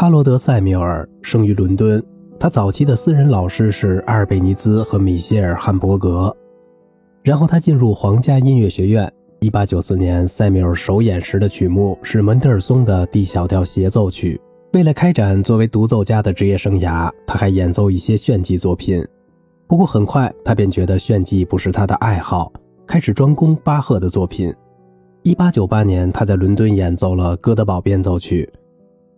哈罗德·塞缪尔生于伦敦，他早期的私人老师是阿尔贝尼兹和米歇尔·汉伯格。然后他进入皇家音乐学院。1894年，塞缪尔首演时的曲目是门德尔松的 D 小调协奏曲。为了开展作为独奏家的职业生涯，他还演奏一些炫技作品。不过很快，他便觉得炫技不是他的爱好，开始专攻巴赫的作品。1898年，他在伦敦演奏了《哥德堡变奏曲》。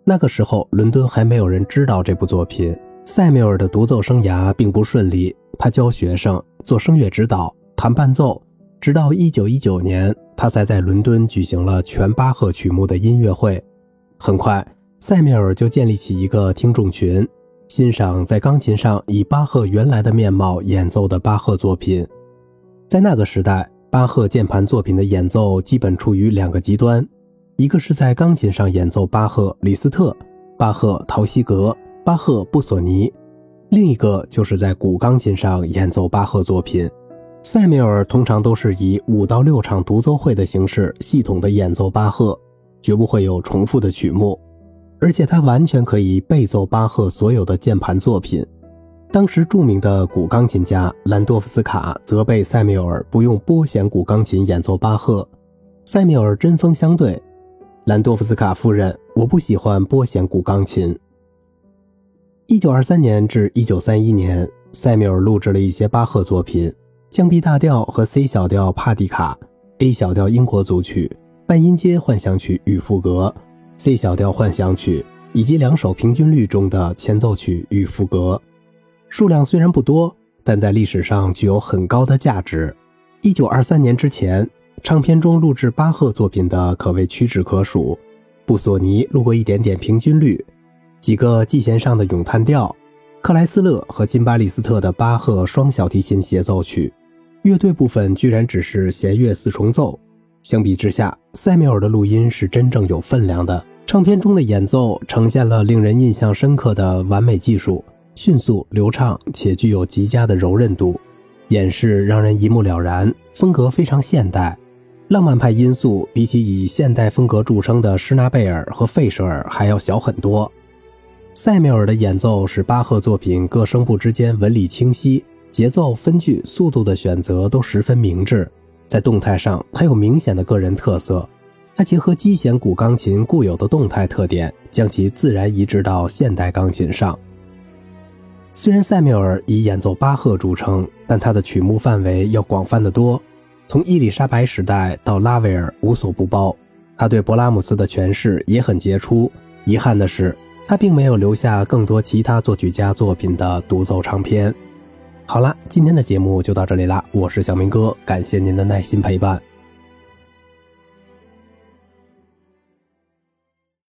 那个时候，伦敦还没有人知道这部作品。塞缪尔的独奏生涯并不顺利，他教学生，做声乐指导，弹伴奏，直到1919年，他才在伦敦举行了全巴赫曲目的音乐会。很快，塞缪尔就建立起一个听众群，欣赏在钢琴上以巴赫原来的面貌演奏的巴赫作品。在那个时代，巴赫键盘作品的演奏基本处于两个极端。一个是在钢琴上演奏巴赫、李斯特、巴赫、陶希格、巴赫、布索尼，另一个就是在古钢琴上演奏巴赫作品。塞缪尔通常都是以五到六场独奏会的形式系统的演奏巴赫，绝不会有重复的曲目，而且他完全可以背奏巴赫所有的键盘作品。当时著名的古钢琴家兰多夫斯卡责备塞缪尔不用拨弦古钢琴演奏巴赫，塞缪尔针锋相对。兰多夫斯卡夫人，我不喜欢拨弦古钢琴。一九二三年至一九三一年，塞缪尔录制了一些巴赫作品：降 B 大调和 C 小调帕蒂卡、A 小调英国组曲、半音阶幻想曲与赋格、C 小调幻想曲，以及两首平均律中的前奏曲与赋格。数量虽然不多，但在历史上具有很高的价值。一九二三年之前。唱片中录制巴赫作品的可谓屈指可数，布索尼录过一点点平均律，几个季弦上的咏叹调，克莱斯勒和金巴利斯特的巴赫双小提琴协奏曲，乐队部分居然只是弦乐四重奏。相比之下，塞缪尔的录音是真正有分量的。唱片中的演奏呈现了令人印象深刻的完美技术，迅速流畅且具有极佳的柔韧度，演示让人一目了然，风格非常现代。浪漫派因素比起以现代风格著称的施纳贝尔和费舍尔还要小很多。塞缪尔的演奏使巴赫作品各声部之间纹理清晰，节奏、分句、速度的选择都十分明智。在动态上，他有明显的个人特色。他结合基弦古钢琴固有的动态特点，将其自然移植到现代钢琴上。虽然塞缪尔以演奏巴赫著称，但他的曲目范围要广泛得多。从伊丽莎白时代到拉威尔无所不包，他对勃拉姆斯的诠释也很杰出。遗憾的是，他并没有留下更多其他作曲家作品的独奏唱片。好啦，今天的节目就到这里啦，我是小明哥，感谢您的耐心陪伴。